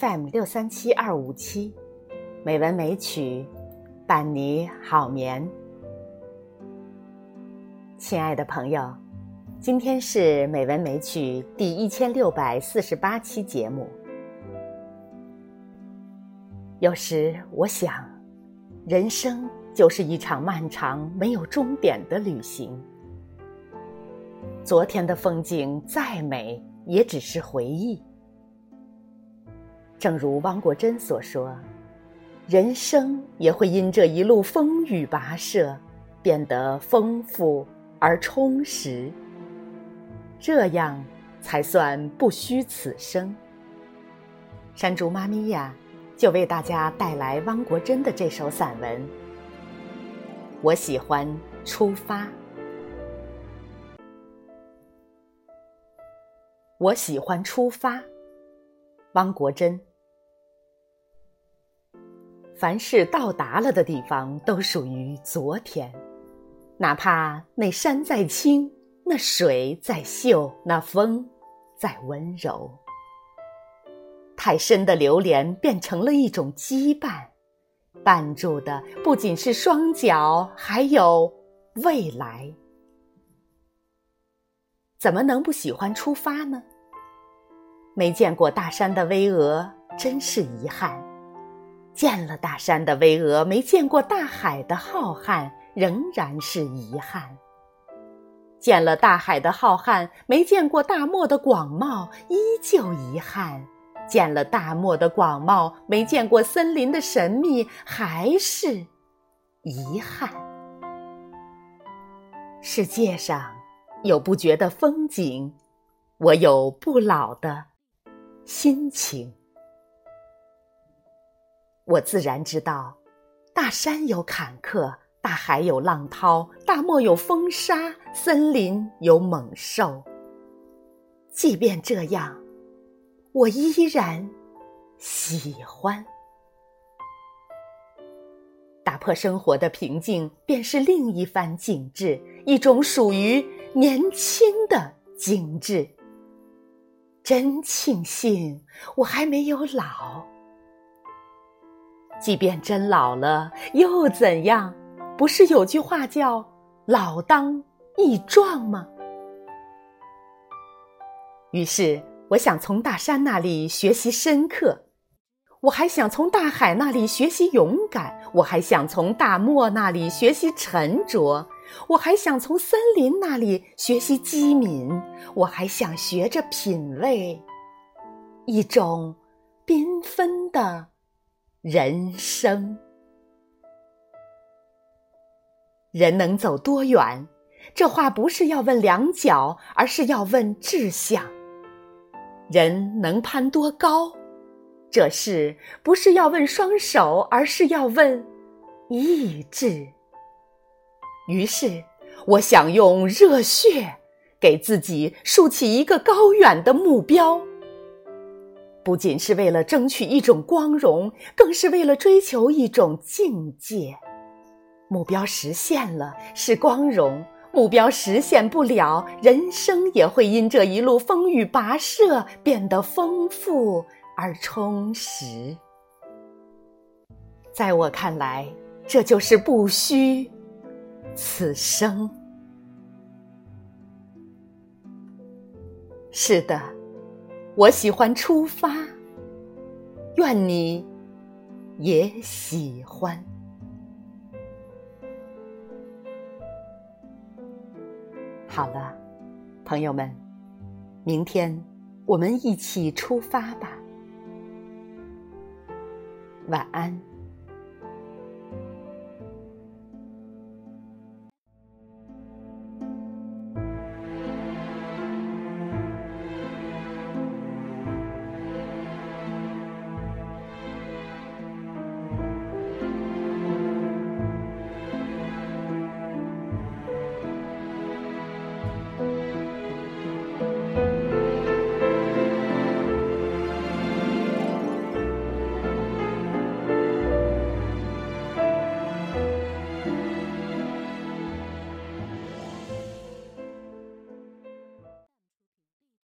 FM 六三七二五七，美文美曲，伴你好眠。亲爱的朋友，今天是美文美曲第一千六百四十八期节目。有时我想，人生就是一场漫长没有终点的旅行。昨天的风景再美，也只是回忆。正如汪国真所说：“人生也会因这一路风雨跋涉，变得丰富而充实。这样才算不虚此生。”山竹妈咪呀，就为大家带来汪国真的这首散文。我喜欢出发。我喜欢出发，汪国真。凡是到达了的地方，都属于昨天。哪怕那山再青，那水再秀，那风再温柔，太深的流连变成了一种羁绊，绊住的不仅是双脚，还有未来。怎么能不喜欢出发呢？没见过大山的巍峨，真是遗憾。见了大山的巍峨，没见过大海的浩瀚，仍然是遗憾；见了大海的浩瀚，没见过大漠的广袤，依旧遗憾；见了大漠的广袤，没见过森林的神秘，还是遗憾。世界上有不绝的风景，我有不老的心情。我自然知道，大山有坎坷，大海有浪涛，大漠有风沙，森林有猛兽。即便这样，我依然喜欢。打破生活的平静，便是另一番景致，一种属于年轻的精致。真庆幸我还没有老。即便真老了，又怎样？不是有句话叫“老当益壮”吗？于是，我想从大山那里学习深刻，我还想从大海那里学习勇敢，我还想从大漠那里学习沉着，我还想从森林那里学习机敏，我还想学着品味一种缤纷的。人生，人能走多远？这话不是要问两脚，而是要问志向。人能攀多高？这事不是要问双手，而是要问意志。于是，我想用热血给自己竖起一个高远的目标。不仅是为了争取一种光荣，更是为了追求一种境界。目标实现了是光荣，目标实现不了，人生也会因这一路风雨跋涉变得丰富而充实。在我看来，这就是不虚此生。是的。我喜欢出发，愿你也喜欢。好了，朋友们，明天我们一起出发吧。晚安。